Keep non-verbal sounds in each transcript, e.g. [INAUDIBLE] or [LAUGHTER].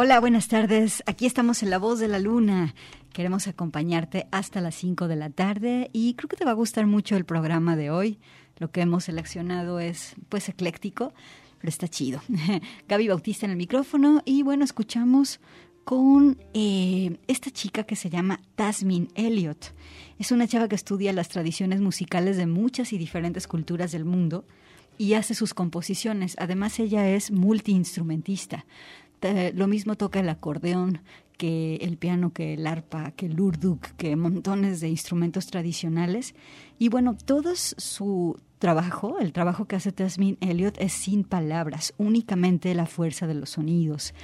Hola, buenas tardes. Aquí estamos en La Voz de la Luna. Queremos acompañarte hasta las 5 de la tarde y creo que te va a gustar mucho el programa de hoy. Lo que hemos seleccionado es pues ecléctico, pero está chido. [LAUGHS] Gaby Bautista en el micrófono y bueno, escuchamos con eh, esta chica que se llama Tasmin Elliot. Es una chava que estudia las tradiciones musicales de muchas y diferentes culturas del mundo y hace sus composiciones. Además, ella es multiinstrumentista lo mismo toca el acordeón que el piano, que el arpa, que el urduk, que montones de instrumentos tradicionales. Y bueno, todo su trabajo, el trabajo que hace Tasmin Elliot es sin palabras, únicamente la fuerza de los sonidos.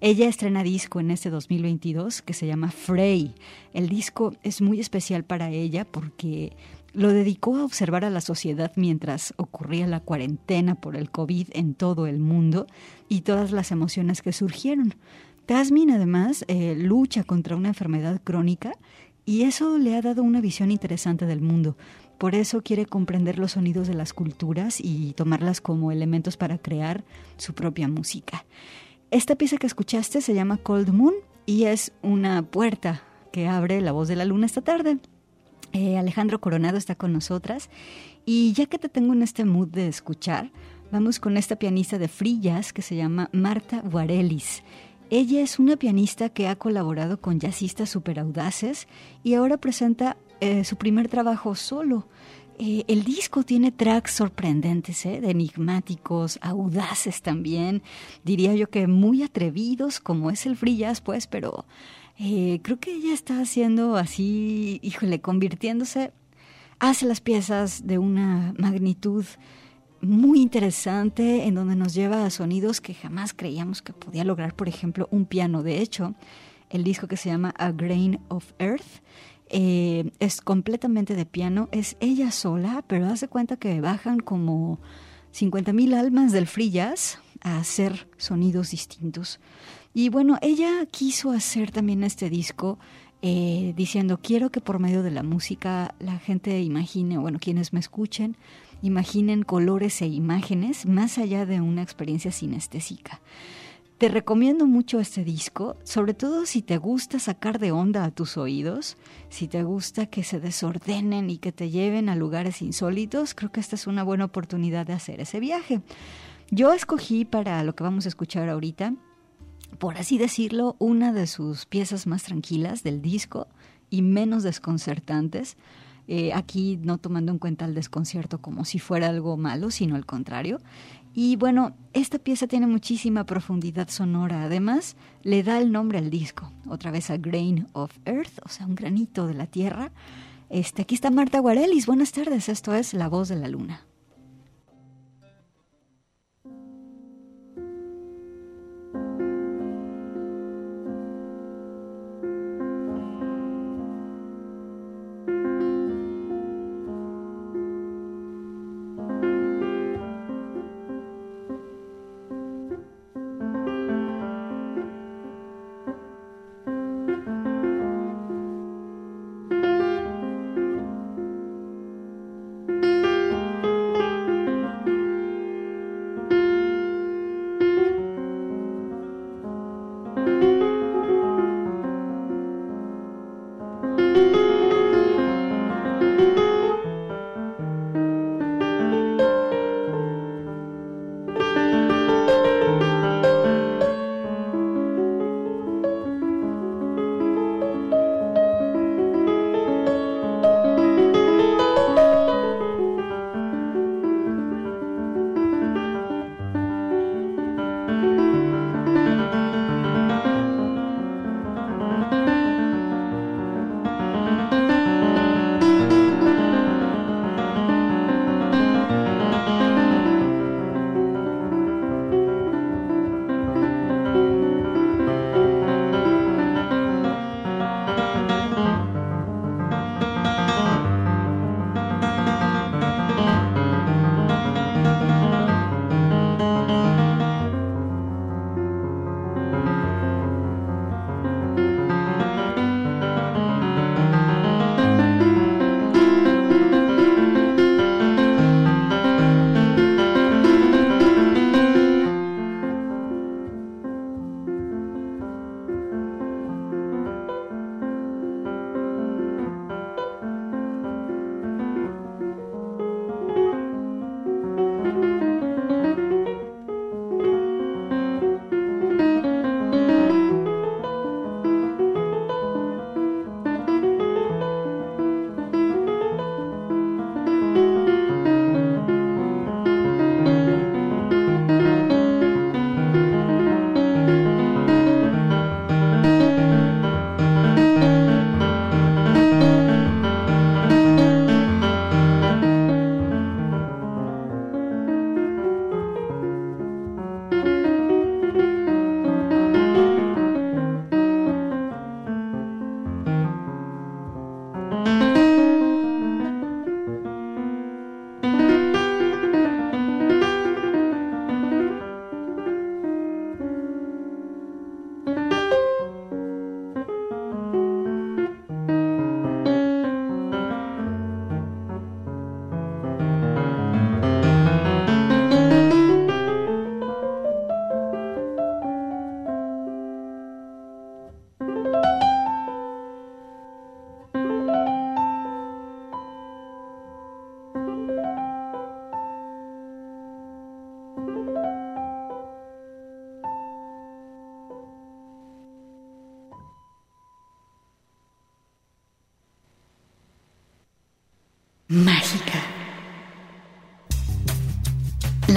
Ella estrena disco en este 2022 que se llama Frey. El disco es muy especial para ella porque lo dedicó a observar a la sociedad mientras ocurría la cuarentena por el COVID en todo el mundo y todas las emociones que surgieron. Tasmin además eh, lucha contra una enfermedad crónica y eso le ha dado una visión interesante del mundo. Por eso quiere comprender los sonidos de las culturas y tomarlas como elementos para crear su propia música. Esta pieza que escuchaste se llama Cold Moon y es una puerta que abre la voz de la luna esta tarde. Eh, Alejandro Coronado está con nosotras y ya que te tengo en este mood de escuchar, vamos con esta pianista de jazz que se llama Marta Guarelis. Ella es una pianista que ha colaborado con jazzistas super audaces y ahora presenta eh, su primer trabajo solo. Eh, el disco tiene tracks sorprendentes, de enigmáticos, audaces también, diría yo que muy atrevidos, como es el free jazz, pues, pero eh, creo que ella está haciendo así, híjole, convirtiéndose, hace las piezas de una magnitud muy interesante en donde nos lleva a sonidos que jamás creíamos que podía lograr, por ejemplo, un piano. De hecho, el disco que se llama A Grain of Earth eh, es completamente de piano, es ella sola, pero hace cuenta que bajan como 50.000 almas del free jazz a hacer sonidos distintos. Y bueno, ella quiso hacer también este disco eh, diciendo, quiero que por medio de la música la gente imagine, bueno, quienes me escuchen, imaginen colores e imágenes más allá de una experiencia sinestésica. Te recomiendo mucho este disco, sobre todo si te gusta sacar de onda a tus oídos, si te gusta que se desordenen y que te lleven a lugares insólitos, creo que esta es una buena oportunidad de hacer ese viaje. Yo escogí para lo que vamos a escuchar ahorita por así decirlo, una de sus piezas más tranquilas del disco y menos desconcertantes. Eh, aquí no tomando en cuenta el desconcierto como si fuera algo malo, sino al contrario. Y bueno, esta pieza tiene muchísima profundidad sonora. Además, le da el nombre al disco, otra vez a Grain of Earth, o sea, un granito de la tierra. Este, aquí está Marta Guarelis. Buenas tardes, esto es La Voz de la Luna.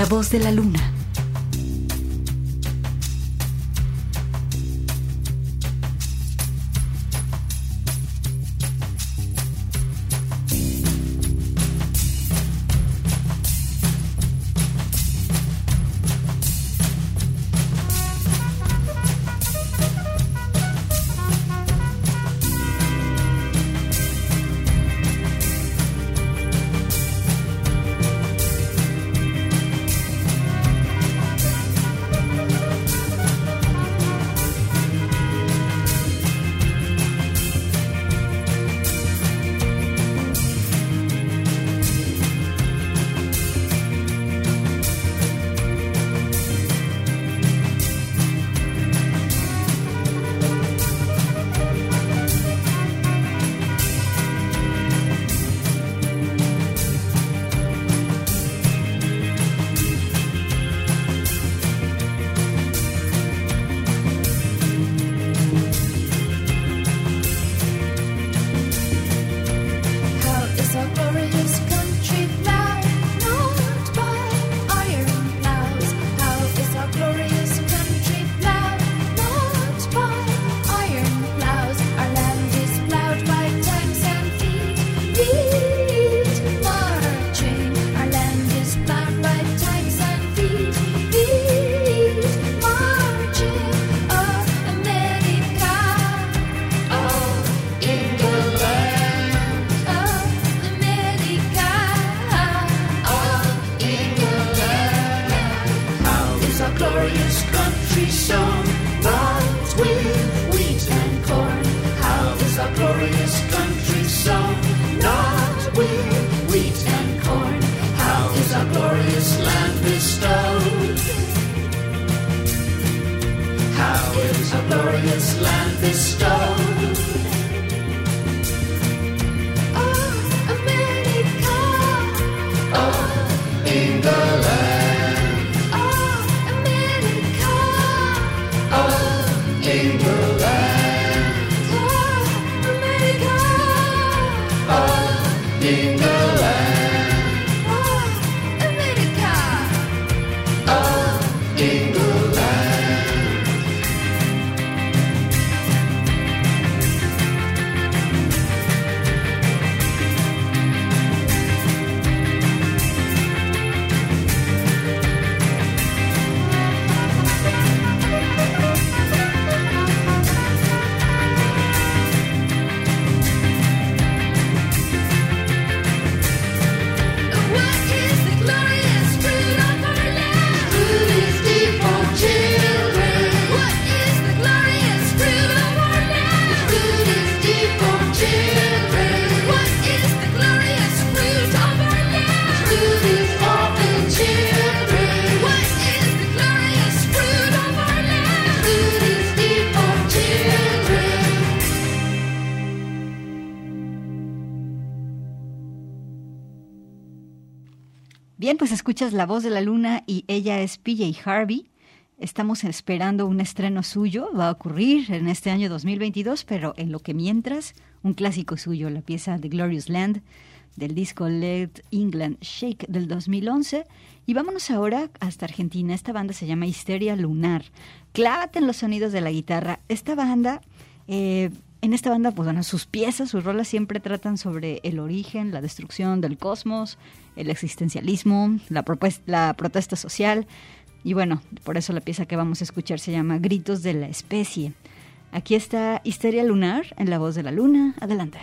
La voz de la luna. Bien, pues escuchas La Voz de la Luna y ella es PJ Harvey. Estamos esperando un estreno suyo, va a ocurrir en este año 2022, pero en lo que mientras, un clásico suyo, la pieza The Glorious Land del disco Let England Shake del 2011. Y vámonos ahora hasta Argentina. Esta banda se llama Histeria Lunar. Clávate en los sonidos de la guitarra. Esta banda eh, en esta banda, pues bueno, sus piezas, sus rolas siempre tratan sobre el origen, la destrucción del cosmos, el existencialismo, la, la protesta social. Y bueno, por eso la pieza que vamos a escuchar se llama Gritos de la especie. Aquí está Histeria Lunar en la voz de la luna. Adelante.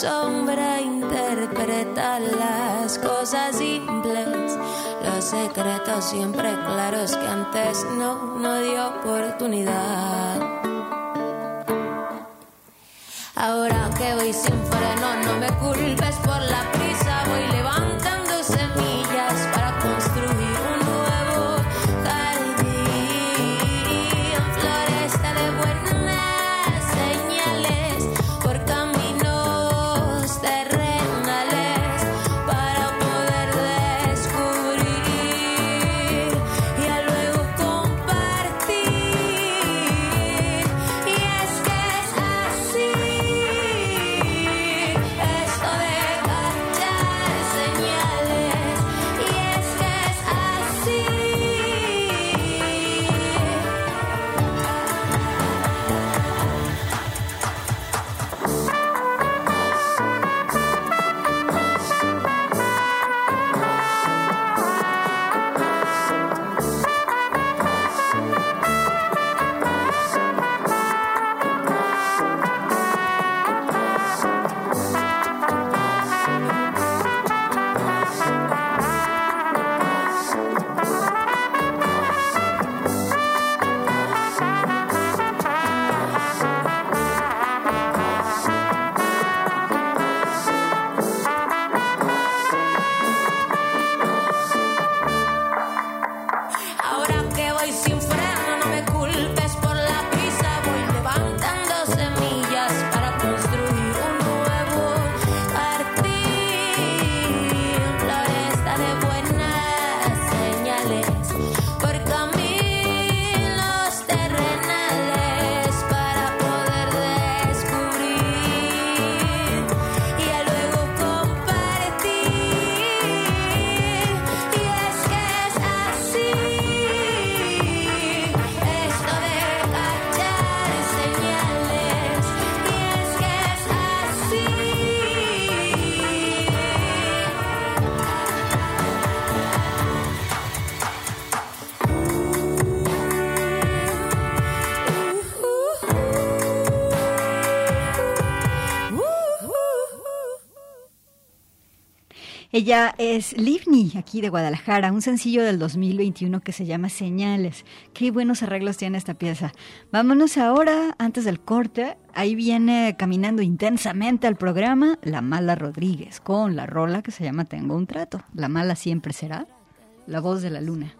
Sombra interpreta las cosas simples, los secretos siempre claros que antes no, no dio oportunidad. Ahora que voy sin freno, no me culpes por la prisa, Ella es Livni, aquí de Guadalajara, un sencillo del 2021 que se llama Señales. Qué buenos arreglos tiene esta pieza. Vámonos ahora, antes del corte, ahí viene caminando intensamente al programa La Mala Rodríguez, con la rola que se llama Tengo un trato. La mala siempre será la voz de la luna.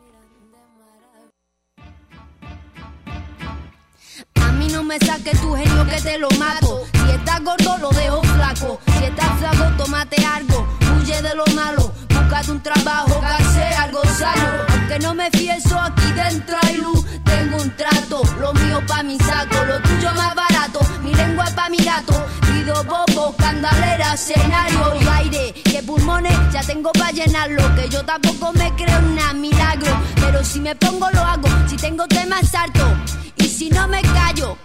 No me saque tu genio que te lo mato. Si estás gordo, lo dejo flaco. Si estás flaco, tómate algo. Huye de lo malo. Búscate un trabajo, que algo sano. Aunque no me fieso, aquí dentro hay luz. Tengo un trato, lo mío pa' mi saco. Lo tuyo más barato, mi lengua pa' mi gato. Pido bobo, candalera, escenario y aire. Que pulmones ya tengo pa' llenarlo. Que yo tampoco me creo un milagro. Pero si me pongo, lo hago. Si tengo temas, salto. Y si no me callo,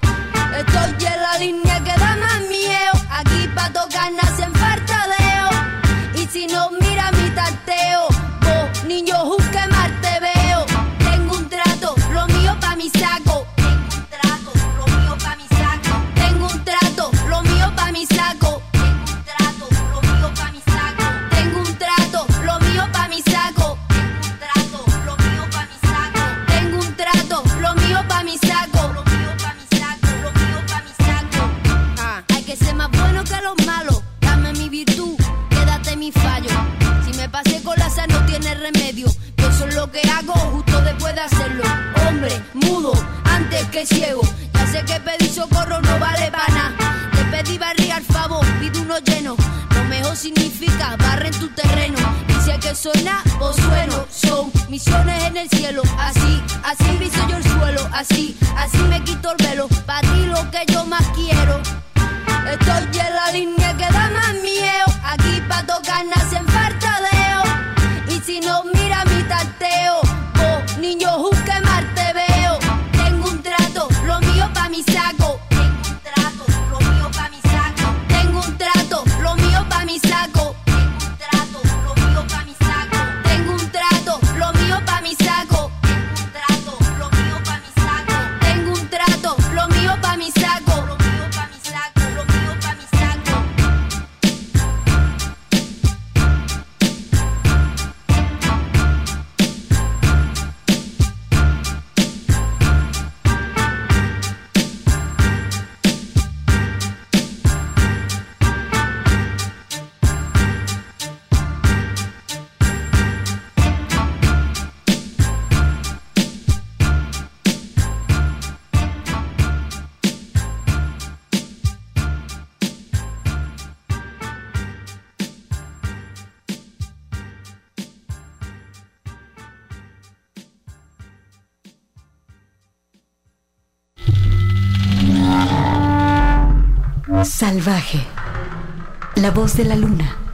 estoy en la línea Salvaje. La voz de la luna.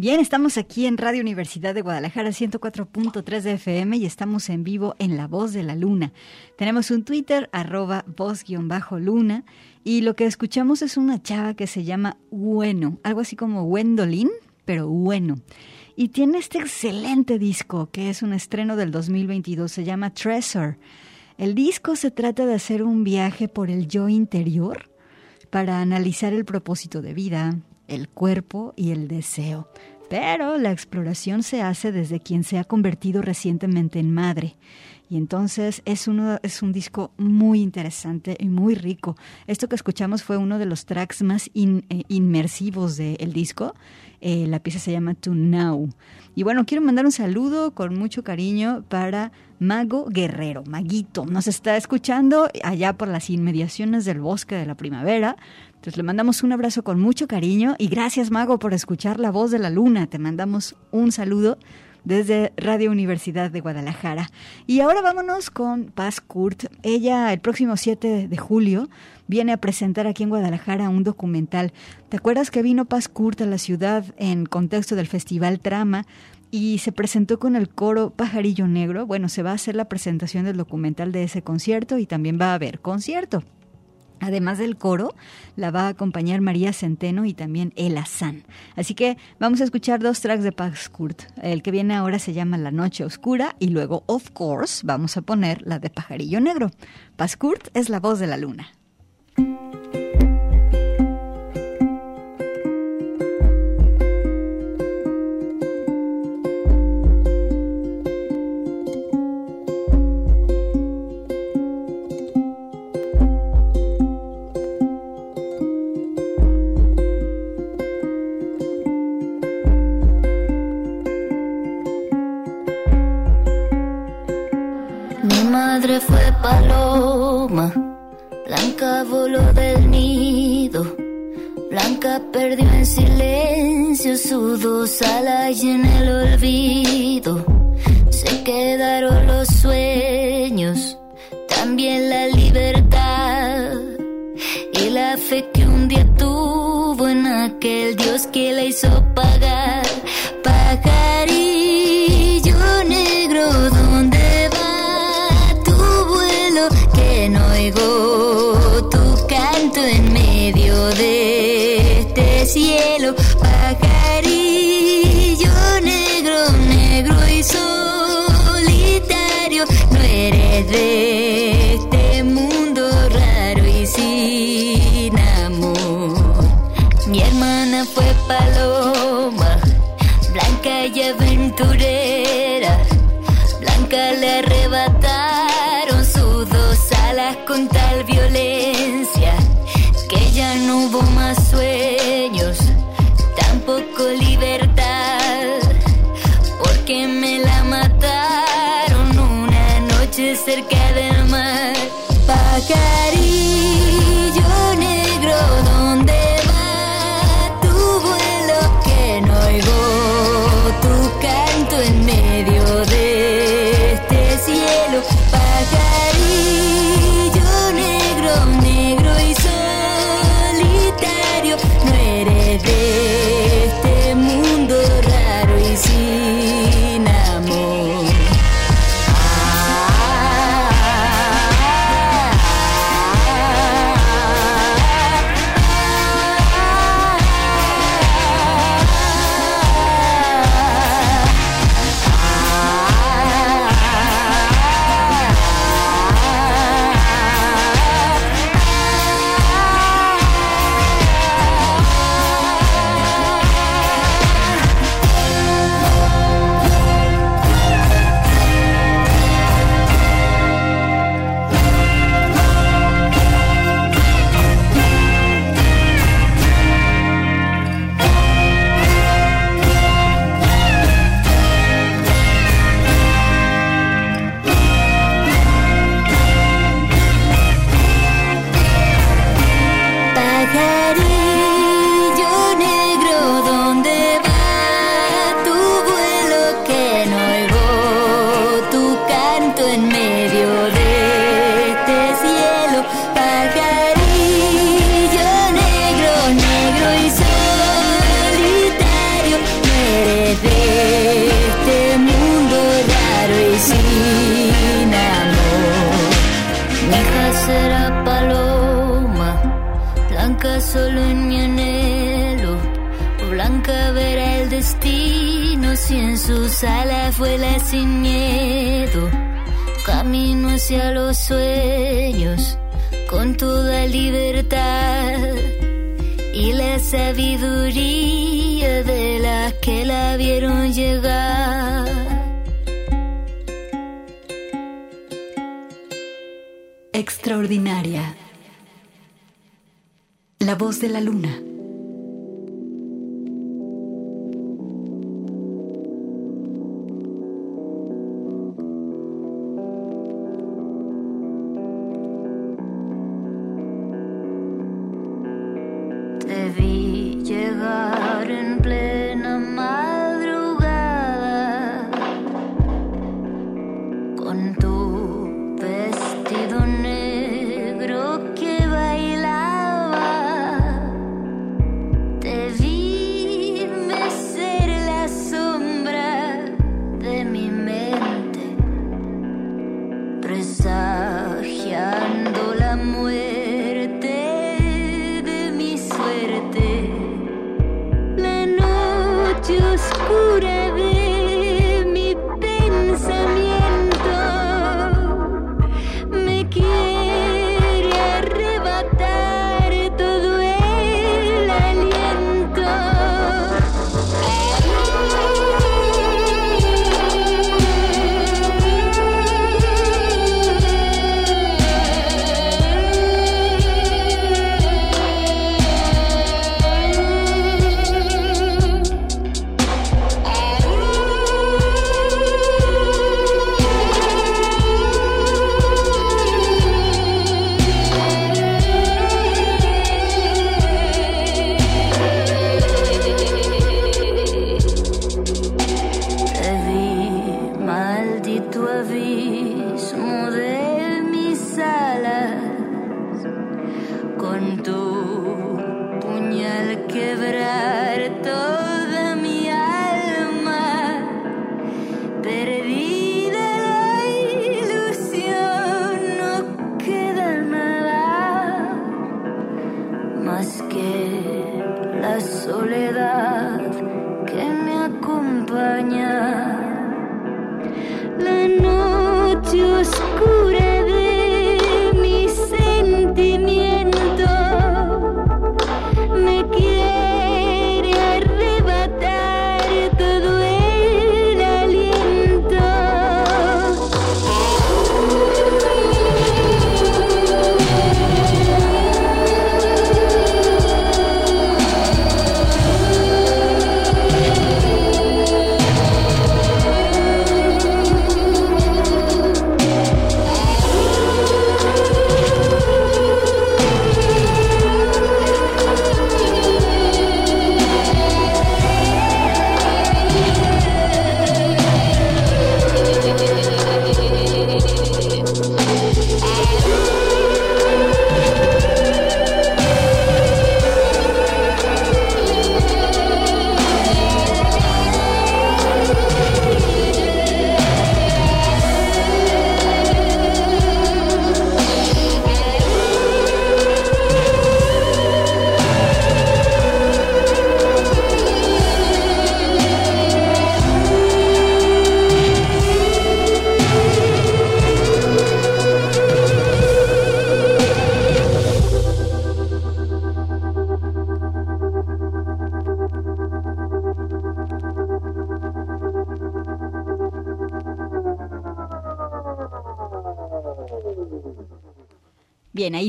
Bien, estamos aquí en Radio Universidad de Guadalajara 104.3 de FM y estamos en vivo en La Voz de la Luna. Tenemos un Twitter, arroba voz-luna, y lo que escuchamos es una chava que se llama Bueno, algo así como Wendolin, pero bueno. Y tiene este excelente disco que es un estreno del 2022, se llama Treasure. El disco se trata de hacer un viaje por el yo interior para analizar el propósito de vida, el cuerpo y el deseo. Pero la exploración se hace desde quien se ha convertido recientemente en madre. Y entonces es, uno, es un disco muy interesante y muy rico. Esto que escuchamos fue uno de los tracks más eh, inmersivos del disco. Eh, la pieza se llama To Now. Y bueno, quiero mandar un saludo con mucho cariño para Mago Guerrero, Maguito. Nos está escuchando allá por las inmediaciones del bosque de la primavera. Entonces le mandamos un abrazo con mucho cariño y gracias Mago por escuchar la voz de la luna. Te mandamos un saludo desde Radio Universidad de Guadalajara. Y ahora vámonos con Paz Kurt. Ella el próximo 7 de julio viene a presentar aquí en Guadalajara un documental. ¿Te acuerdas que vino Paz Kurt a la ciudad en contexto del Festival Trama? y se presentó con el coro Pajarillo Negro. Bueno, se va a hacer la presentación del documental de ese concierto y también va a haber concierto. Además del coro, la va a acompañar María Centeno y también Ela San. Así que vamos a escuchar dos tracks de Pax Kurt. El que viene ahora se llama La Noche Oscura y luego, of course, vamos a poner la de Pajarillo Negro. Pax Kurt es la voz de la luna. Paloma, Blanca voló del nido, Blanca perdió en silencio sus dos alas y en el olvido. Se quedaron los sueños, de este mundo raro y sin amor. Mi hermana fue paloma, blanca y aventurera, que la vieron llegar. Extraordinaria. La voz de la luna.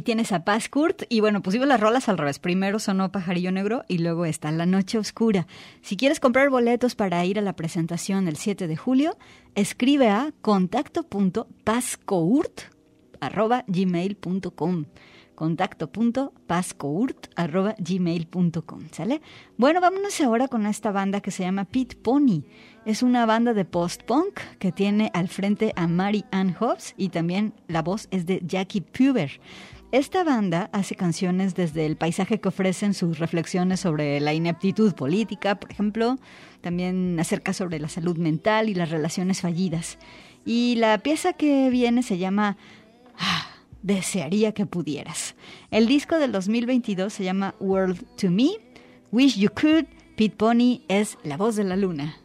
Tienes a Paz Kurt y bueno, pusimos las rolas al revés. Primero sonó Pajarillo Negro y luego está La Noche Oscura. Si quieres comprar boletos para ir a la presentación el 7 de julio, escribe a contacto.pascourt.gmail.com contacto.pascourt.gmail.com, ¿sale? Bueno, vámonos ahora con esta banda que se llama Pit Pony. Es una banda de post-punk que tiene al frente a Mary Ann Hobbs y también la voz es de Jackie Puber. Esta banda hace canciones desde el paisaje que ofrecen sus reflexiones sobre la ineptitud política, por ejemplo, también acerca sobre la salud mental y las relaciones fallidas. Y la pieza que viene se llama ah, Desearía que pudieras. El disco del 2022 se llama World to Me, Wish You Could, Pete Pony es la voz de la luna.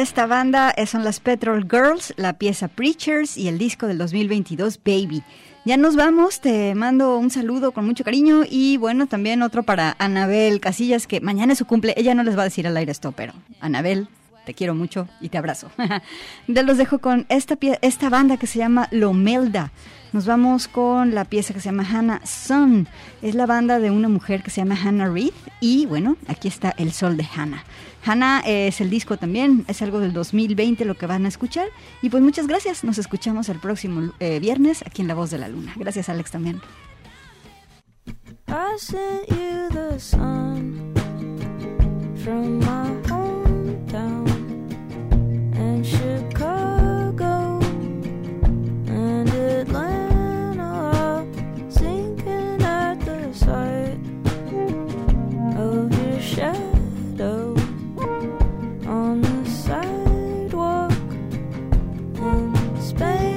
Esta banda son las Petrol Girls, la pieza Preachers y el disco del 2022 Baby. Ya nos vamos, te mando un saludo con mucho cariño y bueno, también otro para Anabel Casillas, que mañana es su cumple, ella no les va a decir al aire esto, pero Anabel, te quiero mucho y te abrazo. [LAUGHS] ya los dejo con esta, esta banda que se llama Lomelda. Nos vamos con la pieza que se llama Hannah Sun. Es la banda de una mujer que se llama Hannah Reed y bueno, aquí está El Sol de Hannah. Hannah es el disco también, es algo del 2020 lo que van a escuchar. Y pues muchas gracias, nos escuchamos el próximo eh, viernes aquí en La Voz de la Luna. Gracias Alex también. La